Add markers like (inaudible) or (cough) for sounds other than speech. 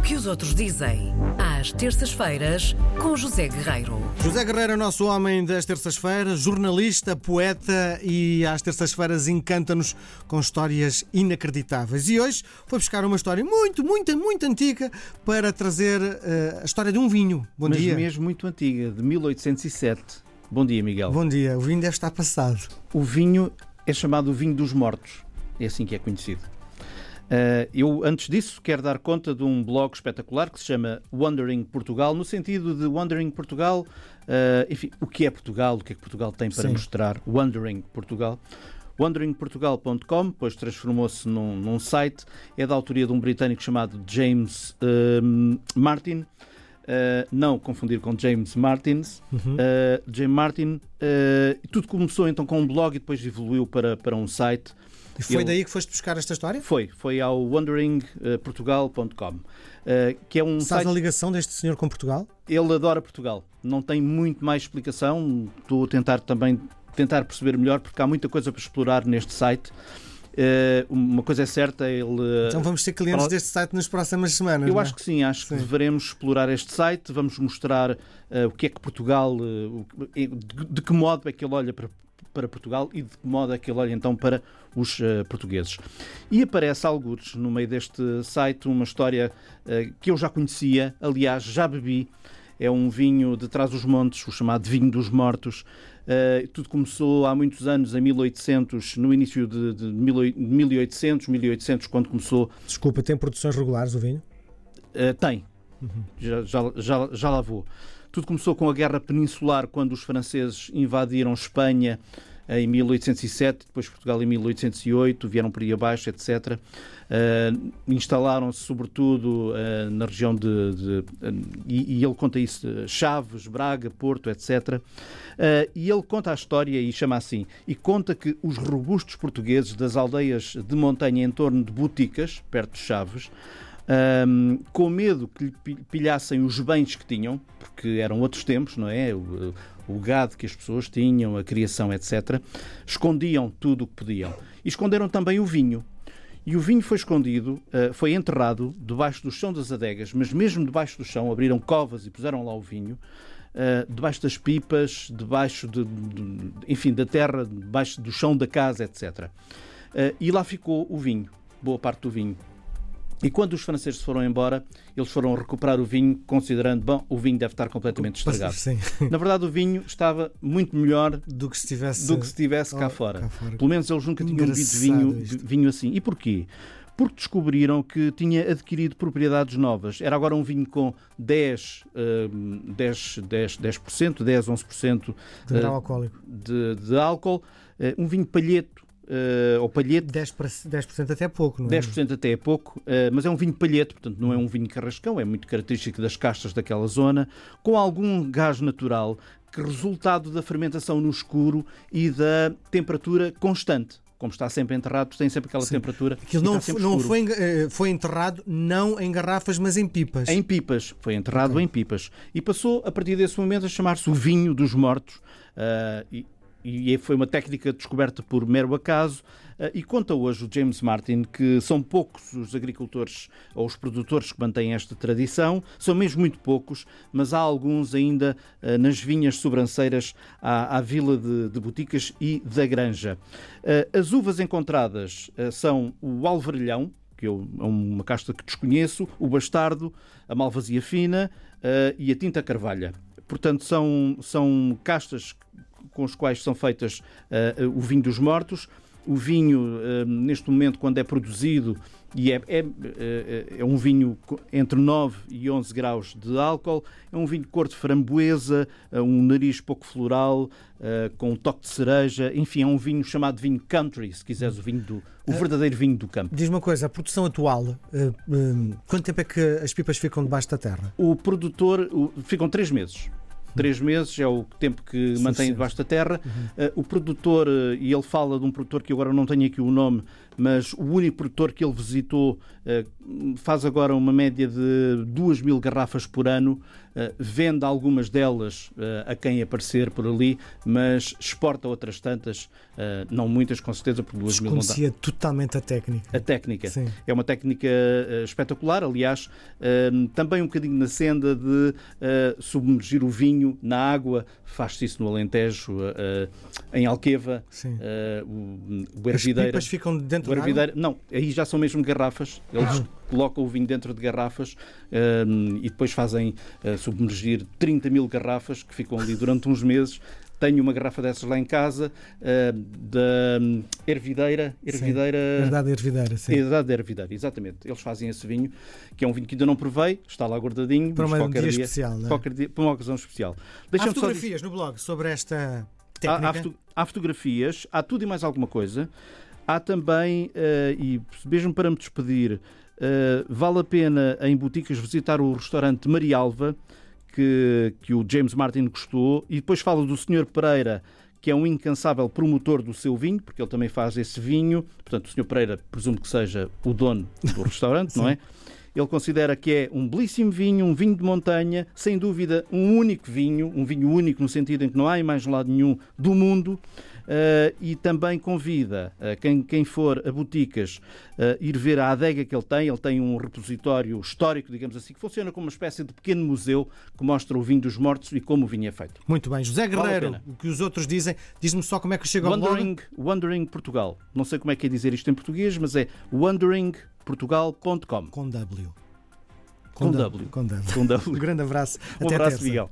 O que os outros dizem, às terças-feiras, com José Guerreiro. José Guerreiro é o nosso homem das terças-feiras, jornalista, poeta e às terças-feiras encanta-nos com histórias inacreditáveis. E hoje foi buscar uma história muito, muito, muito antiga para trazer uh, a história de um vinho. Bom Mas dia. mesmo muito antiga, de 1807. Bom dia, Miguel. Bom dia. O vinho deve estar passado. O vinho é chamado o vinho dos mortos. É assim que é conhecido. Uh, eu, antes disso, quero dar conta de um blog espetacular que se chama Wandering Portugal, no sentido de Wandering Portugal, uh, enfim, o que é Portugal, o que é que Portugal tem para Sim. mostrar. Wandering Portugal. wanderingportugal.com, depois transformou-se num, num site, é da autoria de um britânico chamado James uh, Martin. Uh, não confundir com James Martins. Uhum. Uh, James Martin. Tudo começou então com um blog e depois evoluiu para, para um site. E foi Ele- daí que foste buscar esta história? Foi, foi ao wanderingportugal.com, uh, que é um Sabes site. a ligação deste senhor com Portugal? Ele adora Portugal. Não tem muito mais explicação. Estou a tentar também tentar perceber melhor porque há muita coisa para explorar neste site. Uh, uma coisa é certa, ele Então vamos ser clientes deste site nas próximas semanas. Eu é? acho que sim, acho Sim. que devemos explorar este site, vamos mostrar eh, o que é que Portugal, eh, que- de, de que modo é que ele olha para, para Portugal e de que modo é que ele olha então para os eh, portugueses. E aparece alguns no meio deste site uma história eh, que eu já conhecia, aliás, já bebi. É um vinho de trás dos montes, o chamado vinho dos mortos. Eh, tudo começou há muitos anos, em 1800, no início de, de 1800, 1800, quando começou Desculpa, tem produções regulares o vinho? Uh, tem. Já, já, já, já lá vou. Tudo começou com a Guerra Peninsular, quando os franceses invadiram Espanha em 1807, depois Portugal em 1808, vieram por aí abaixo, etc. Uh, Instalaram-se, sobretudo, uh, na região de. de- uh, e, e ele conta isso: Chaves, Braga, Porto, etc. Uh, e ele conta a história e chama assim: e conta que os robustos portugueses das aldeias de montanha em torno de Boticas, perto de Chaves, Ahm, com medo que lhe pi- pilhassem os bens que tinham, porque eram outros tempos, não é? O, o gado que as pessoas tinham, a criação, etc. Escondiam tudo o que podiam. E esconderam também o vinho. E o vinho foi escondido, ah, foi enterrado debaixo do chão das adegas, mas mesmo debaixo do chão, abriram covas e puseram lá o vinho, ah, debaixo das pipas, debaixo de, de- enfim, da terra, debaixo do chão da casa, etc. Ah, e lá ficou o vinho, boa parte do vinho. E quando os franceses foram embora, eles foram recuperar o vinho, considerando, bom, o vinho deve estar completamente estragado. (laughs) Sim. Na verdade, o vinho estava muito melhor Do que se tivesse. do que se estivesse cá Oh, fora. cá fora. Pelo menos eles nunca tinham bebido vinho, isto. vinho assim. E porquê? Porque descobriram que tinha adquirido propriedades novas. Era agora um vinho com 10, hum, 10, 10, 10%, 10, 11% De grau alcoólico. de, de álcool. Eh, Um vinho palheto, eh, ou palhete, 10%, para- 10% até é pouco, não é? 10% até é pouco, eh, mas é um vinho palhete, portanto não é um vinho carrascão, é muito característico das castas daquela zona, com algum gás natural, que resultado da fermentação no escuro e da temperatura constante. Como está sempre enterrado, tem sempre aquela Sim. temperatura. Aquilo não, não foi, eh, foi enterrado não em garrafas, mas em pipas. Em pipas, foi enterrado em pipas. E passou, a partir desse momento, a chamar-se o vinho dos mortos. Ah, e, e foi uma técnica descoberta por mero acaso. Ah, e conta hoje o James Martin que são poucos os agricultores ou os produtores que mantêm esta tradição, são mesmo muito poucos, mas há alguns ainda ah, nas vinhas sobranceiras à, à vila de, de Boticas e da Granja. Ah, as uvas encontradas são o alvarilhão, que é uma casta que desconheço, o bastardo, a malvasia fina eh, e a tinta carvalha. Portanto, são, são castas com as quais são feitas eh, o vinho dos mortos. O vinho, eh, neste momento, quando é produzido, e é, é, eh, é um vinho entre 9 e 11 graus de álcool, é um vinho de cor de framboesa, um nariz pouco floral, com um toque de cereja, enfim, é um vinho chamado vinho country, se quiseres, o, vinho do, o verdadeiro vinho do campo. Diz uma coisa, a produção atual, quanto tempo é que as pipas ficam debaixo da terra? O produtor ficam três meses. Três meses é o tempo que mantém Suficiente. debaixo da terra. Uh, o produtor, uh, e ele fala de um produtor que agora não tenho aqui o nome, mas o único produtor que ele visitou eh, faz agora uma média de 2 mil garrafas por ano, eh, vende algumas delas eh, a quem aparecer por ali, mas exporta outras tantas, não muitas com certeza, por 2 mil não dá. Desconhecia totalmente a técnica. A técnica. Sim. É uma técnica espetacular, aliás, também um bocadinho na senda de submergir o vinho na água. Faz-se isso no Alentejo, em Alqueva, o, o Ervideira. As pipas ficam dentro o Não, aí já são mesmo garrafas. Eles Uhum. colocam o vinho dentro de garrafas e depois fazem submergir 30 mil garrafas que ficam ali durante uns meses. Tenho uma garrafa dessas lá em casa, uh, da um, Ervideira. Ervideira. Sim, Herdade Ervideira, sim. Herdade Ervideira, exatamente. Eles fazem esse vinho, que é um vinho que ainda não provei, está lá guardadinho. Para um dia dia, especial, não é? qualquer dia, para uma ocasião especial. Há fotografias no blog sobre esta Há, técnica? há, foto- há fotografias, há tudo e mais alguma coisa. Há também, eh, e mesmo para me despedir, eh, vale a pena em boticas visitar o restaurante Marialva, que, que o James Martin gostou, e depois fala do Sr. Pereira, que é um incansável promotor do seu vinho, porque ele também faz esse vinho. Portanto, o Sr. Pereira presumo que seja o dono do restaurante, (laughs) não é? Ele considera que é um belíssimo vinho, um vinho de montanha, sem dúvida um único vinho, um vinho único no sentido em que não há em mais lado nenhum do mundo. Uh, e também convida uh, quem, quem for a boticas uh, ir ver a adega que ele tem. Ele tem um repositório histórico, digamos assim, que funciona como uma espécie de pequeno museu que mostra o vinho dos mortos e como o vinho é feito. Muito bem. José Vale Guerreiro, pena. o que os outros dizem, diz-me só como é que chega ao. Wandering, Wandering Portugal. Não sei como é que é dizer isto em português, mas é wanderingportugal.com. Com W. Com W. Com W. Com W. (laughs) Um grande abraço. Um Até abraço, terça. Miguel.